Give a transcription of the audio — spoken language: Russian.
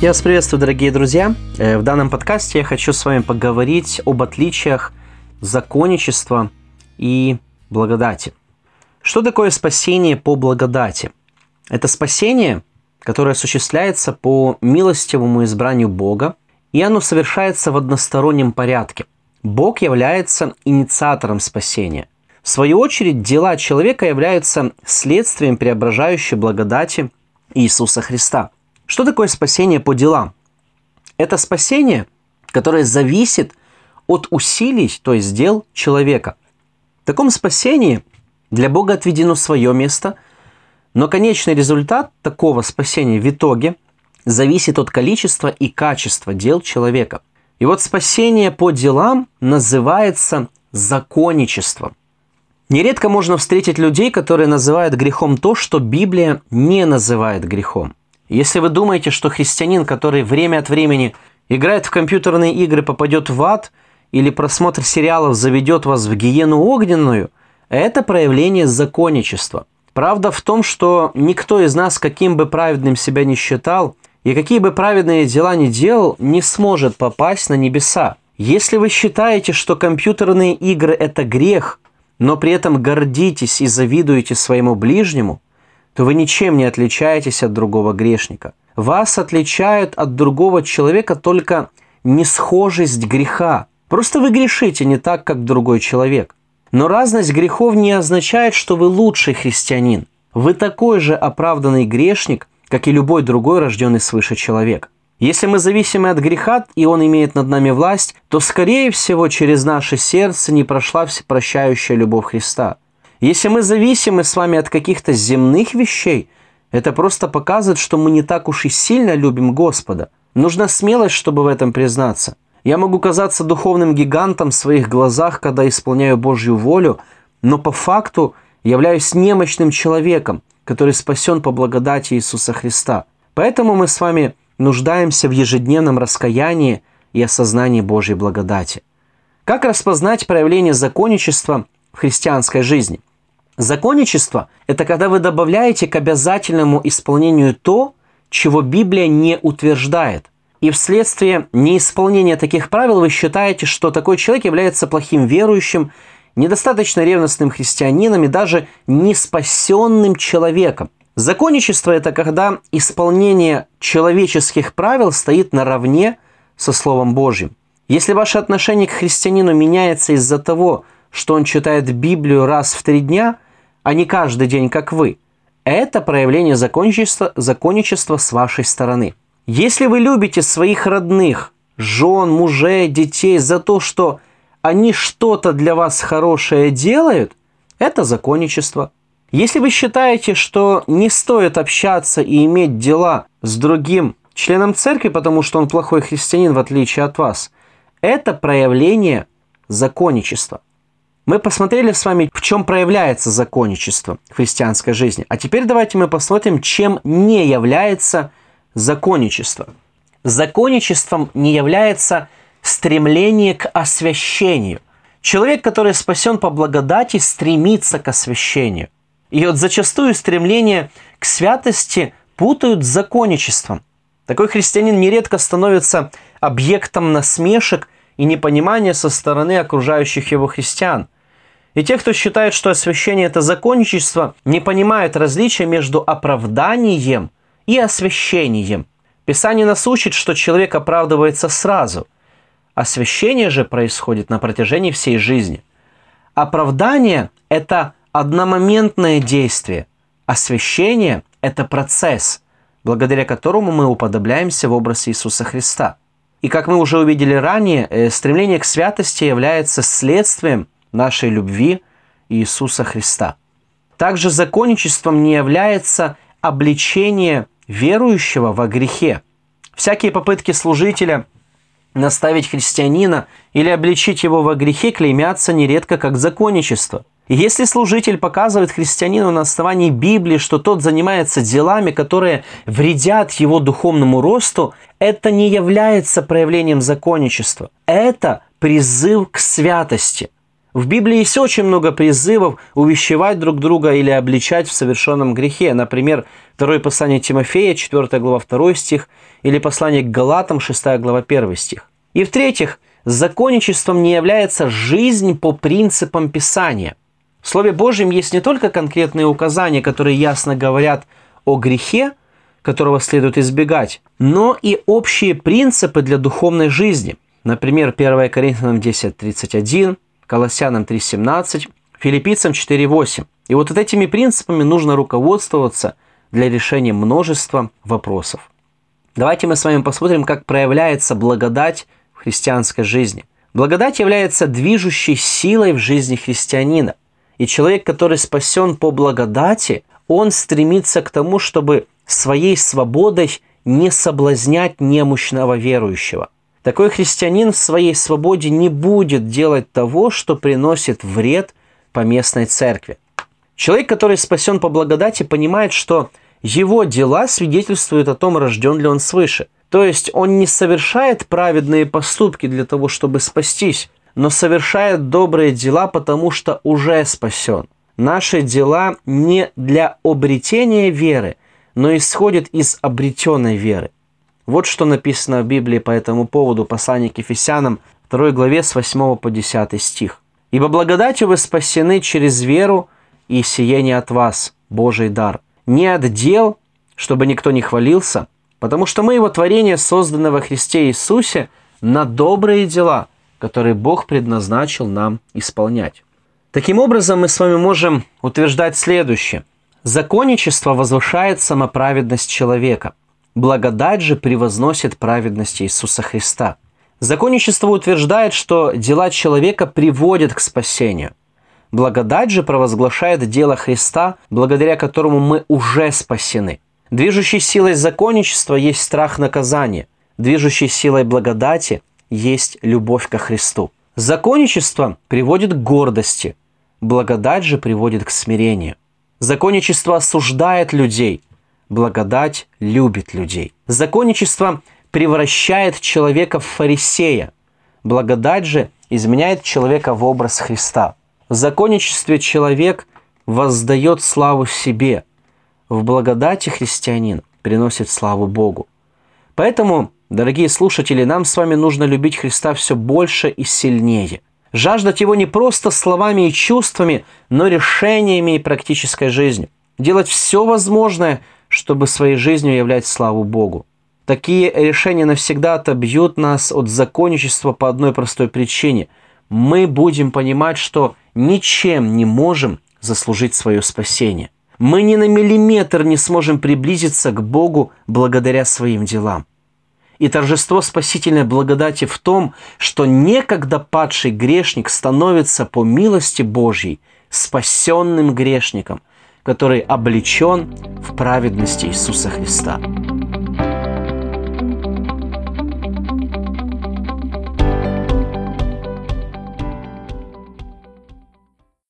Я вас приветствую, дорогие друзья. Э, в данном подкасте я хочу с вами поговорить об отличиях законничества и благодати. Что такое спасение по благодати? Это спасение, которое осуществляется по милостивому избранию Бога, и оно совершается в одностороннем порядке. Бог является инициатором спасения. В свою очередь, дела человека являются следствием преображающей благодати Иисуса Христа – что такое спасение по делам? Это спасение, которое зависит от усилий, то есть дел человека. В таком спасении для Бога отведено свое место, но конечный результат такого спасения в итоге зависит от количества и качества дел человека. И вот спасение по делам называется законничеством. Нередко можно встретить людей, которые называют грехом то, что Библия не называет грехом. Если вы думаете, что христианин, который время от времени играет в компьютерные игры, попадет в ад, или просмотр сериалов заведет вас в гиену огненную, это проявление законничества. Правда в том, что никто из нас, каким бы праведным себя не считал, и какие бы праведные дела ни делал, не сможет попасть на небеса. Если вы считаете, что компьютерные игры – это грех, но при этом гордитесь и завидуете своему ближнему – то вы ничем не отличаетесь от другого грешника. Вас отличает от другого человека только несхожесть греха. Просто вы грешите не так, как другой человек. Но разность грехов не означает, что вы лучший христианин. Вы такой же оправданный грешник, как и любой другой рожденный свыше человек. Если мы зависимы от греха, и он имеет над нами власть, то, скорее всего, через наше сердце не прошла всепрощающая любовь Христа – если мы зависимы с вами от каких-то земных вещей, это просто показывает, что мы не так уж и сильно любим Господа. Нужна смелость, чтобы в этом признаться. Я могу казаться духовным гигантом в своих глазах, когда исполняю Божью волю, но по факту являюсь немощным человеком, который спасен по благодати Иисуса Христа. Поэтому мы с вами нуждаемся в ежедневном раскаянии и осознании Божьей благодати. Как распознать проявление законничества в христианской жизни? Законничество – это когда вы добавляете к обязательному исполнению то, чего Библия не утверждает. И вследствие неисполнения таких правил вы считаете, что такой человек является плохим верующим, недостаточно ревностным христианином и даже неспасенным человеком. Законничество – это когда исполнение человеческих правил стоит наравне со Словом Божьим. Если ваше отношение к христианину меняется из-за того, что он читает Библию раз в три дня – а не каждый день, как вы. Это проявление законничества, законничества с вашей стороны. Если вы любите своих родных, жен, мужей, детей за то, что они что-то для вас хорошее делают, это законничество. Если вы считаете, что не стоит общаться и иметь дела с другим членом церкви, потому что он плохой христианин, в отличие от вас, это проявление законничества. Мы посмотрели с вами, в чем проявляется законничество в христианской жизни. А теперь давайте мы посмотрим, чем не является законничество. Законничеством не является стремление к освящению. Человек, который спасен по благодати, стремится к освящению. И вот зачастую стремление к святости путают с законничеством. Такой христианин нередко становится объектом насмешек и непонимания со стороны окружающих его христиан – и те, кто считает, что освящение – это законничество, не понимают различия между оправданием и освящением. Писание нас учит, что человек оправдывается сразу. Освящение же происходит на протяжении всей жизни. Оправдание – это одномоментное действие. Освящение – это процесс, благодаря которому мы уподобляемся в образ Иисуса Христа. И как мы уже увидели ранее, э, стремление к святости является следствием – нашей любви Иисуса Христа. Также законничеством не является обличение верующего во грехе. Всякие попытки служителя наставить христианина или обличить его во грехе клеймятся нередко как законничество. И если служитель показывает христианину на основании Библии, что тот занимается делами, которые вредят его духовному росту, это не является проявлением законничества. Это призыв к святости – В Библии есть очень много призывов увещевать друг друга или обличать в совершенном грехе. Например, второе послание Тимофея, 4 глава 2 стих, или послание к Галатам, 6 глава 1 стих. И в-третьих, законничеством не является жизнь по принципам Писания. В Слове Божьем есть не только конкретные указания, которые ясно говорят о грехе, которого следует избегать, но и общие принципы для духовной жизни. Например, 1 Коринфянам 10.31, Колоссянам 3.17, Филиппийцам 4.8. И вот этими принципами нужно руководствоваться для решения множества вопросов. Давайте мы с вами посмотрим, как проявляется благодать в христианской жизни. Благодать является движущей силой в жизни христианина. И человек, который спасен по благодати, он стремится к тому, чтобы своей свободой не соблазнять немощного верующего – такой христианин в своей свободе не будет делать того, что приносит вред по местной церкви. Человек, который спасен по благодати, понимает, что его дела свидетельствуют о том, рожден ли он свыше. То есть он не совершает праведные поступки для того, чтобы спастись, но совершает добрые дела, потому что уже спасен. Наши дела не для обретения веры, но исходят из обретенной веры. Вот что написано в Библии по этому поводу, послание к Ефесянам, 2 главе с 8 по 10 стих. «Ибо благодатью вы спасены через веру, и сие от вас, Божий дар, не от дел, чтобы никто не хвалился, потому что мы его творение, созданное во Христе Иисусе, на добрые дела, которые Бог предназначил нам исполнять». Таким образом, мы с вами можем утверждать следующее. Законничество возвышает самоправедность человека – Благодать же превозносит праведность Иисуса Христа. Законничество утверждает, что дела человека приводят к спасению. Благодать же провозглашает дело Христа, благодаря которому мы уже спасены. Движущей силой законничества есть страх наказания. Движущей силой благодати есть любовь ко Христу. Законничество приводит к гордости, благодать же приводит к смирению. Законничество осуждает людей, благодать любит людей. Законничество превращает человека в фарисея. Благодать же изменяет человека в образ Христа. В законничестве человек воздает славу себе. В благодати христианин приносит славу Богу. Поэтому, дорогие слушатели, нам с вами нужно любить Христа все больше и сильнее. Жаждать Его не просто словами и чувствами, но решениями и практической жизнью. Делать все возможное – чтобы своей жизнью являть славу Богу. Такие решения навсегда отобьют нас от законничества по одной простой причине. Мы будем понимать, что ничем не можем заслужить свое спасение. Мы ни на миллиметр не сможем приблизиться к Богу благодаря своим делам. И торжество спасительной благодати в том, что некогда падший грешник становится по милости Божьей спасенным грешником, который облечен в праведности Иисуса Христа.